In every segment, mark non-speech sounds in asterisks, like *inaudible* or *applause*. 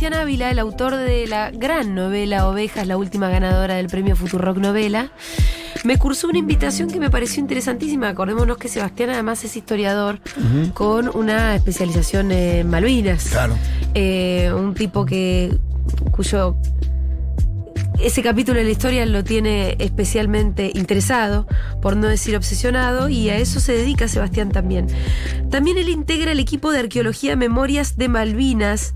Sebastián Ávila, el autor de la gran novela Ovejas, la última ganadora del premio Futurock Novela. Me cursó una invitación que me pareció interesantísima. Acordémonos que Sebastián además es historiador con una especialización en Malvinas. Claro. Eh, un tipo que cuyo ese capítulo de la historia lo tiene especialmente interesado, por no decir obsesionado, y a eso se dedica Sebastián también. También él integra el equipo de arqueología Memorias de Malvinas,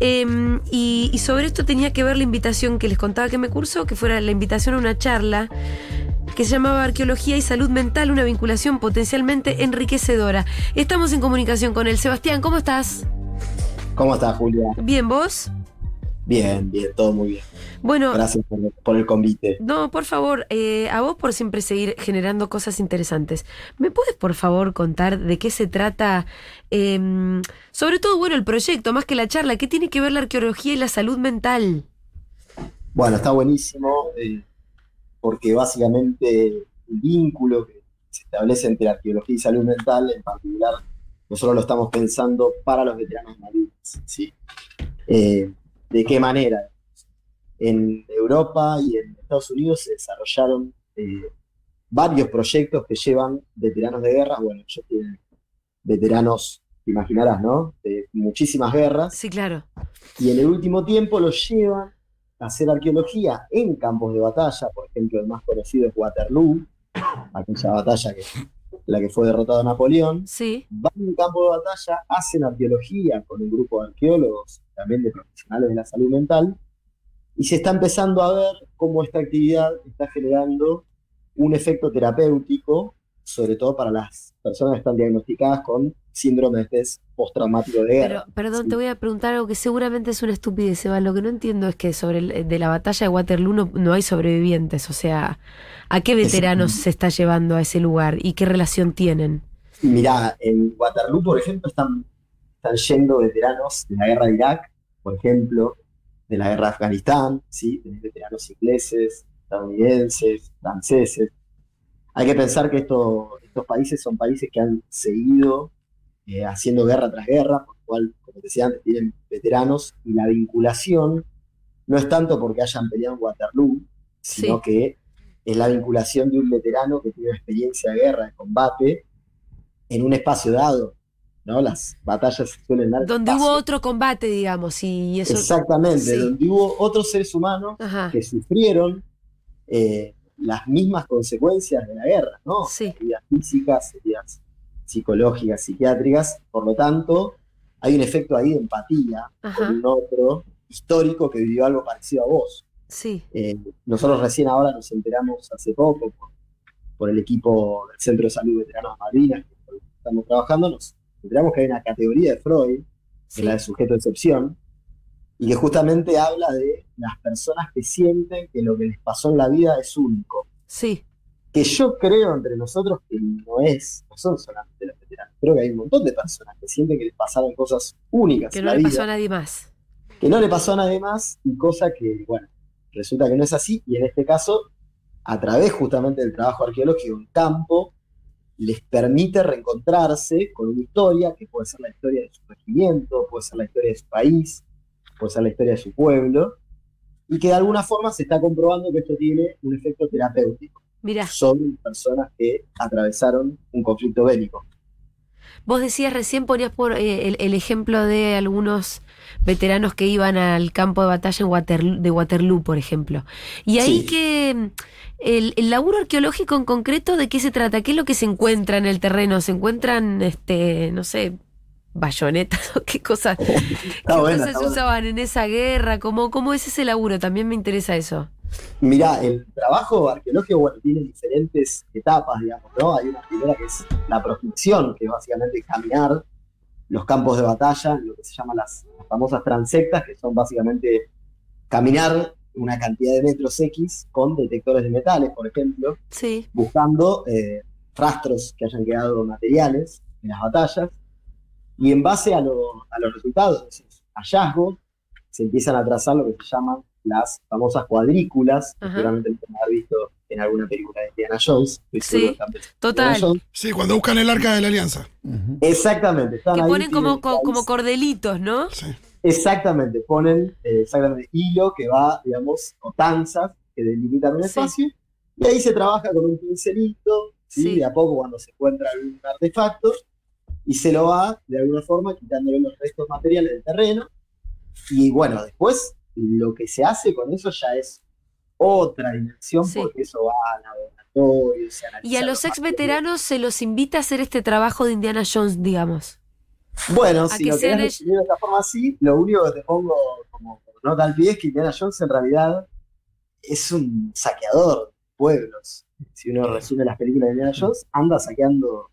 em, y, y sobre esto tenía que ver la invitación que les contaba que me cursó, que fuera la invitación a una charla que se llamaba Arqueología y Salud Mental, una vinculación potencialmente enriquecedora. Estamos en comunicación con él. Sebastián, ¿cómo estás? ¿Cómo estás, Julia? Bien, ¿vos? Bien, bien, todo muy bien. Bueno, Gracias por, por el convite. No, por favor, eh, a vos por siempre seguir generando cosas interesantes. ¿Me puedes, por favor, contar de qué se trata? em, sobre todo, bueno, el proyecto, más que la charla, ¿qué tiene que ver la arqueología y la salud mental? Bueno, está buenísimo eh, porque básicamente el vínculo que se establece entre arqueología y salud mental, en particular, nosotros lo estamos pensando para los veteranos marinos. ¿sí? ¿De qué manera? En Europa y en Estados Unidos se desarrollaron eh, varios proyectos que llevan veteranos de guerra. Bueno, ellos tienen veteranos, te imaginarás, ¿no? De muchísimas guerras. Sí, claro. y en el último tiempo los llevan a hacer arqueología en campos de batalla, por ejemplo, el más conocido es Waterloo, aquella batalla que la que fue derrotado Napoleón. Sí, Van a un campo de batalla, hacen arqueología con un grupo de arqueólogos, también de profesionales de la salud mental, y se está empezando a ver cómo esta actividad está generando un efecto terapéutico, sobre todo para las personas que están diagnosticadas con síndrome de estrés postraumático de guerra. pero perdón, Sí. te voy a preguntar algo que seguramente es una estupidez, Seba. Lo que no entiendo es que sobre el- de la batalla de Waterloo no, no hay sobrevivientes. O sea, ¿a qué veteranos se está llevando a ese lugar y qué relación tienen? Mirá, en Waterloo, por ejemplo, están, están yendo veteranos de la guerra de Irak, por ejemplo, de la guerra de Afganistán, ¿sí? Tenés veteranos ingleses, estadounidenses, franceses. Hay que pensar que esto- estos países son países que han seguido eh, haciendo guerra tras guerra, por lo cual, como decía antes, tienen veteranos y la vinculación no es tanto porque hayan peleado en Waterloo, sino Sí. que es la vinculación de un veterano que tiene experiencia de guerra, de combate, en un espacio dado, ¿no? Las batallas suelen dar Donde hubo otro combate, digamos, y eso. Exactamente, Sí. donde hubo otros seres humanos Ajá. que sufrieron eh, las mismas consecuencias de la guerra, ¿no? Sí. Heridas físicas, heridas psicológicas, psiquiátricas, por lo tanto, hay un efecto ahí de empatía Ajá. con un otro histórico que vivió algo parecido a vos. Sí. Eh, nosotros recién ahora nos enteramos hace poco por, por el equipo del Centro de Salud Veteranos de Malvinas, que estamos trabajando, nos enteramos que hay una categoría de Freud, que Sí. es la de sujeto de excepción, y que justamente habla de las personas que sienten que lo que les pasó en la vida es único. Sí. Que yo creo entre nosotros que no es, no son solamente los veteranos. Creo que hay un montón de personas que sienten que les pasaron cosas únicas Que en no la le vida pasó a nadie más. que no le pasó a nadie más y cosa que, bueno, resulta que no es así y en este caso, a través justamente del trabajo arqueológico en campo, les permite reencontrarse con una historia que puede ser la historia de su regimiento, puede ser la historia de su país, puede ser la historia de su pueblo, y que de alguna forma se está comprobando que esto tiene un efecto terapéutico Mira, sobre personas que atravesaron un conflicto bélico. Vos decías recién, ponías por eh, el, el ejemplo de algunos veteranos que iban al campo de batalla en Waterloo, de Waterloo, por ejemplo. Y ahí Sí. que el, el laburo arqueológico en concreto, ¿de qué se trata? ¿Qué es lo que se encuentra en el terreno? ¿Se encuentran, este, no sé, bayonetas *laughs* o qué cosas, qué Está bueno, cosas usaban en esa guerra? ¿Cómo, ¿Cómo es ese laburo? También me interesa eso. Mirá, el trabajo arqueológico bueno, tiene diferentes etapas, digamos, ¿no? Hay una primera que es la prospección, que es básicamente caminar los campos de batalla, lo que se llaman las, las famosas transectas, que son básicamente caminar una cantidad de metros X con detectores de metales, por ejemplo, Sí, buscando eh, rastros que hayan quedado materiales en las batallas, y en base a, lo- a los resultados de esos hallazgos, se empiezan a trazar lo que se llaman las famosas cuadrículas, que Ajá. seguramente lo visto en alguna película de Indiana Jones. estoy Sí, que total. Jones. Sí, cuando buscan el arca de la alianza. Exactamente. están que ahí ponen como, co- como cordelitos, ¿no? Sí. Exactamente, ponen eh, exactamente hilo que va, digamos, o tanzas que delimitan un Sí. espacio, y ahí se trabaja con un pincelito, ¿sí? Sí. de a poco cuando se encuentra algún artefacto, y se lo va, de alguna forma, quitándole los restos materiales del terreno, y bueno, después lo que se hace con eso ya es otra dimensión, Sí. porque eso va a laboratorios, se Y a los ex veteranos se los invita a hacer este trabajo de Indiana Jones, digamos. Bueno, A si que lo querés ellos- de esta forma así, lo único que te pongo como nota al pie es que Indiana Jones en realidad es un saqueador de pueblos. Si uno resume las películas de Indiana Jones, anda saqueando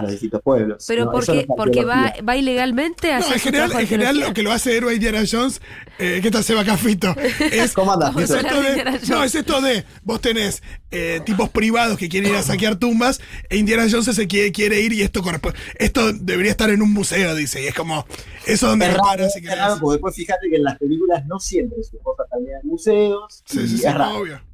a los distintos pueblos. Pero ¿no? Eso no porque, porque va, va ilegalmente a No, hacer en general, en general lo que lo hace héroe Indiana Jones, eh, ¿qué tal Seba Cafito? *laughs* Es, ¿Cómo andas, es esto de de, Indiana Jones. no, es esto de, vos tenés eh, tipos privados que quieren ir a saquear tumbas, e Indiana Jones se quiere, quiere ir y esto corresponde, esto debería estar en un museo, dice, y es como, eso donde Es raro, es raro, porque después fíjate que en las películas no siempre sus cosas también en museos. Sí, y sí, sí, obvio.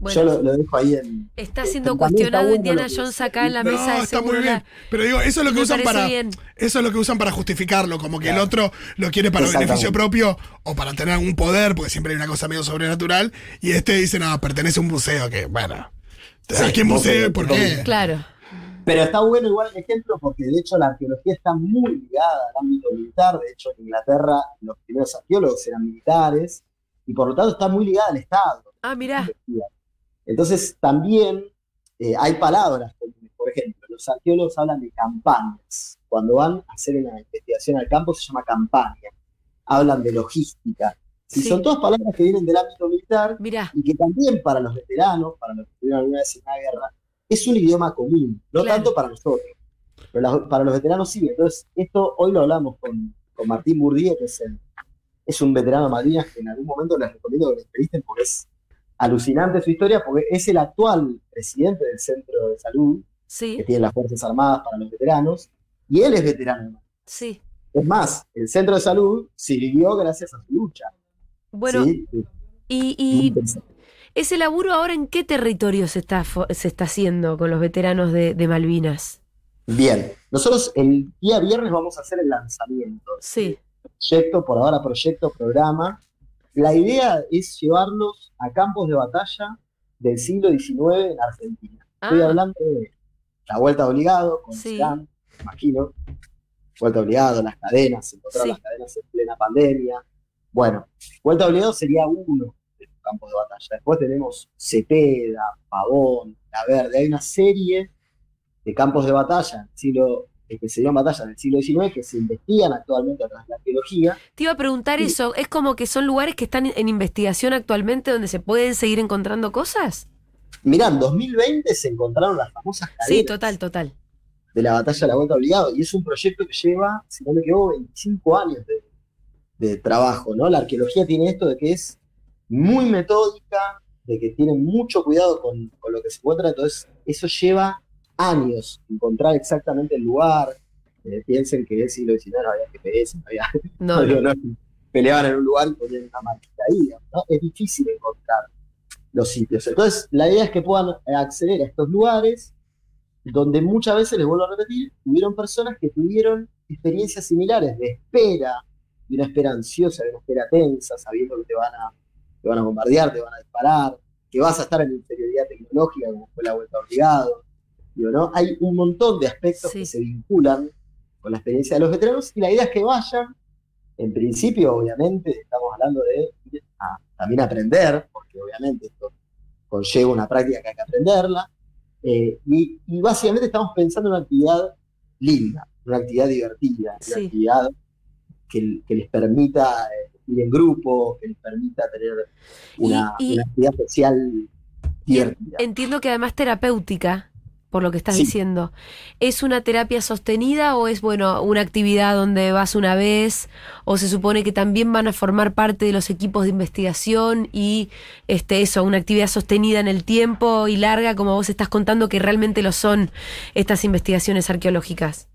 Bueno, Yo lo, lo dejo ahí en. está siendo cuestionado Indiana Jones acá en la No, mesa de está muy bien. Pero digo, eso es lo que usan para. bien. Eso es lo que usan para justificarlo, como que el otro lo quiere para beneficio propio o para tener algún poder, porque siempre hay una cosa medio sobrenatural, y este dice, no, pertenece a un museo, que bueno. Sí, ¿A qué museo, ¿Por qué? Claro. Pero está bueno igual el ejemplo porque de hecho la arqueología está muy ligada al ámbito militar. De hecho, en Inglaterra los primeros arqueólogos eran militares y por lo tanto está muy ligada al Estado. Ah, mirá. Entonces también eh, hay palabras comunes. Por ejemplo, los arqueólogos hablan de campañas. Cuando van a hacer una investigación al campo se llama campaña. Hablan de logística. Y Sí. son todas palabras que vienen del ámbito militar Mirá. y que también para los veteranos, para los que estuvieron alguna vez en una guerra, es un idioma común, no Claro. tanto para nosotros, pero la- para los veteranos sí. Entonces, esto hoy lo hablamos con, con Martín Burdío, que es, el- es un veterano de Malvinas que en algún momento les recomiendo que lo entrevisten porque es alucinante su historia, porque es el actual presidente del Centro de Salud que tiene las Fuerzas Armadas para los veteranos, y él es veterano. sí. Es más, el Centro de Salud sirvió gracias a su lucha. Bueno, ¿sí? y, y ese laburo ahora en qué territorio se está, se está haciendo con los veteranos de, de Malvinas? Bien, nosotros el día viernes vamos a hacer el lanzamiento. Sí, Proyecto, por ahora proyecto, programa. La idea es llevarlos a campos de batalla del siglo XIX en Argentina. Estoy Ah. hablando de la vuelta de obligado, con Sí. Zidane, me imagino. Vuelta de obligado, las cadenas, encontrar Sí. las cadenas en plena pandemia. Bueno, vuelta de obligado sería uno de los campos de batalla. Después tenemos Cepeda, Pavón, La Verde. Hay una serie de campos de batalla del siglo, eh, que se dieron batalla del siglo XIX que se investigan actualmente a través de la arqueología. te iba a preguntar Sí. eso. ¿Es como que son lugares que están en investigación actualmente donde se pueden seguir encontrando cosas? Mirá, en 2020 se encontraron las famosas cadenas Sí, total, total. de la batalla de la vuelta obligado y es un proyecto que lleva, si no me equivoco, 25 años de, de trabajo, ¿no? La arqueología tiene esto de que es muy metódica, de que tiene mucho cuidado con, con lo que se encuentra, entonces eso lleva años encontrar exactamente el lugar. Eh, piensen que en el siglo XIX no había GPS, no había No, *laughs* no, digo, no. no, peleaban en un lugar y ponían una marquita ahí. Es difícil encontrar los sitios. Entonces, la idea es que puedan acceder a estos lugares donde muchas veces, les vuelvo a repetir, tuvieron personas que tuvieron experiencias similares de espera, de una espera ansiosa, de una espera tensa, sabiendo que te van a, te van a bombardear, te van a disparar, que vas a estar en inferioridad tecnológica, como fue la vuelta obligado. Hay un montón de aspectos Sí. que se vinculan con la experiencia de los veteranos y la idea es que vayan, en principio, obviamente, estamos hablando de a también aprender, porque obviamente esto conlleva una práctica que hay que aprenderla, eh, y, y básicamente estamos pensando en una actividad linda, una actividad divertida, Sí. una actividad que, que les permita eh, ir en grupo, que les permita tener una, Y- y- una actividad social. Entiendo que además terapéutica, por lo que estás Sí. diciendo. ¿Es una terapia sostenida o es, bueno, una actividad donde vas una vez o se supone que también van a formar parte de los equipos de investigación y este eso, una actividad sostenida en el tiempo y larga como vos estás contando que realmente lo son estas investigaciones arqueológicas?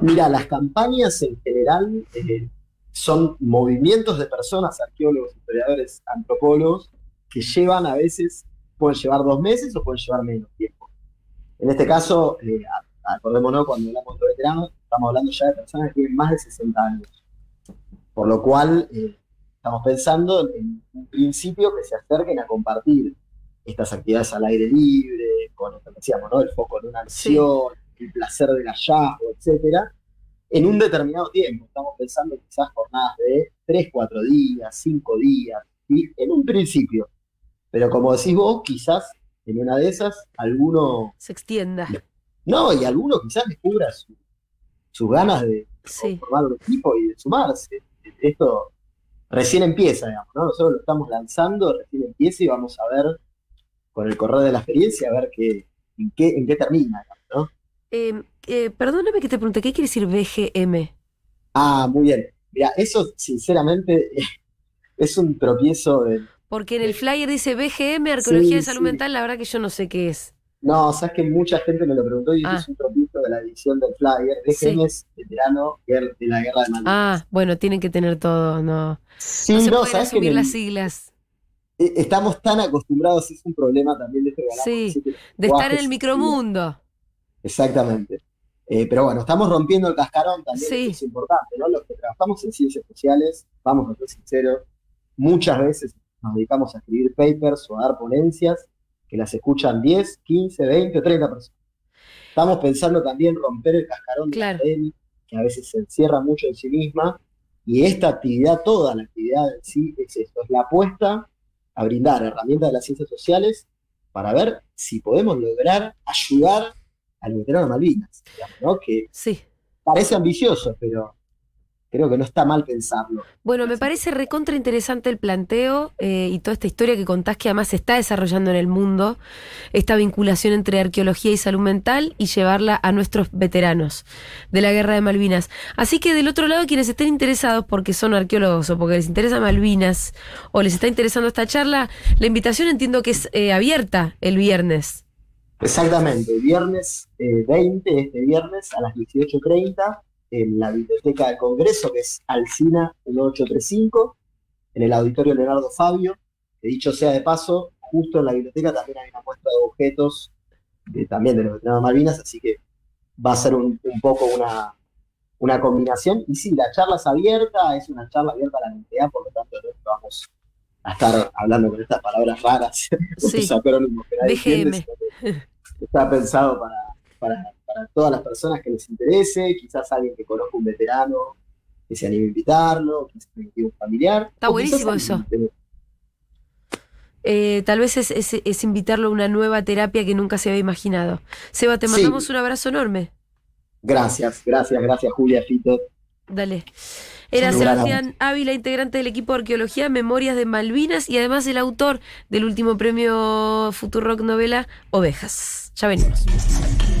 Mira, las campañas en general eh, son movimientos de personas, arqueólogos, historiadores, antropólogos, que llevan a veces, pueden llevar dos meses o pueden llevar menos tiempo. En este caso, eh, acordémonos, cuando hablamos de veteranos, estamos hablando ya de personas que tienen más de 60 años. por lo cual eh, estamos pensando en un principio que se acerquen a compartir estas actividades al aire libre, con esto que decíamos, ¿no? El foco en una misión, el placer del hallazgo, etcétera, en un determinado tiempo. Estamos pensando quizás jornadas de 3, 4 días, 5 días, y en un principio. Pero como decís vos, quizás en una de esas alguno... Se extienda. No, y alguno quizás descubra sus ganas de Sí. formar un equipo y de sumarse. Esto recién empieza, digamos, ¿no? Nosotros lo estamos lanzando, recién empieza y vamos a ver con el correr de la experiencia, a ver qué, en, qué, en qué termina, ¿no? Eh, eh, perdóname que te pregunte, ¿qué quiere decir BGM? Ah, muy bien. Mira, eso sinceramente *laughs* es un tropiezo de... Porque en el flyer dice BGM, Arqueología de Sí, Salud sí. Mental, la verdad que yo no sé qué es. No, sabes que mucha gente me lo preguntó y Ah. es un tropiezo de la edición del flyer. Sí. es veterano de la guerra de Malvinas. Ah, bueno, tienen que tener todo, no. sí, no se no, pueden sabes que asumir el- las siglas. eh, estamos tan acostumbrados, es un problema también de este canal, Sí, que De estar en el micromundo. Exactamente. Eh, pero bueno, estamos rompiendo el cascarón también, Sí. es importante, ¿no? Los que trabajamos en ciencias sociales, vamos a ser sinceros, muchas veces nos dedicamos a escribir papers o a dar ponencias que las escuchan 10, 15, 20 o 30 personas. Estamos pensando también romper el cascarón de la Claro. academia, que a veces se encierra mucho en sí misma, y esta actividad, toda la actividad en sí, es esto, es la apuesta a brindar herramientas de las ciencias sociales para ver si podemos lograr ayudar al veterano Malvinas, digamos, ¿no? Que Sí. parece ambicioso, pero creo que no está mal pensarlo. Bueno, me parece recontra interesante el planteo eh, y toda esta historia que contás que además se está desarrollando en el mundo, esta vinculación entre arqueología y salud mental y llevarla a nuestros veteranos de la guerra de Malvinas. Así que del otro lado, quienes estén interesados porque son arqueólogos o porque les interesa Malvinas o les está interesando esta charla, la invitación entiendo que es eh, abierta el viernes. Exactamente, viernes eh, 20, este viernes a las 18.30, en la Biblioteca del Congreso, que es Alcina 1835, en el Auditorio Leonardo Fabio, que dicho sea de paso, justo en la biblioteca también hay una muestra de objetos de- también de los veteranos Malvinas, así que va a ser un, un poco una, una combinación. Y sí, la charla es abierta, es una charla abierta a la comunidad, por lo tanto no vamos a estar hablando con estas palabras raras, *laughs* Sí. acrónimos que nadie entiende, está pensado para, para, para todas las personas que les interese, quizás alguien que conozca un veterano, que se anime a invitarlo, quizás un familiar. Está buenísimo que- Eh, tal vez es, es- es invitarlo a una nueva terapia que nunca se había imaginado. Seba, te Sí. mandamos un abrazo enorme. Gracias, gracias, gracias Julia, Fito. Dale. Era Sebastián Ávila, integrante del equipo de arqueología Memorias de Malvinas y además el autor del último premio Futurock novela Ovejas. Ya venimos.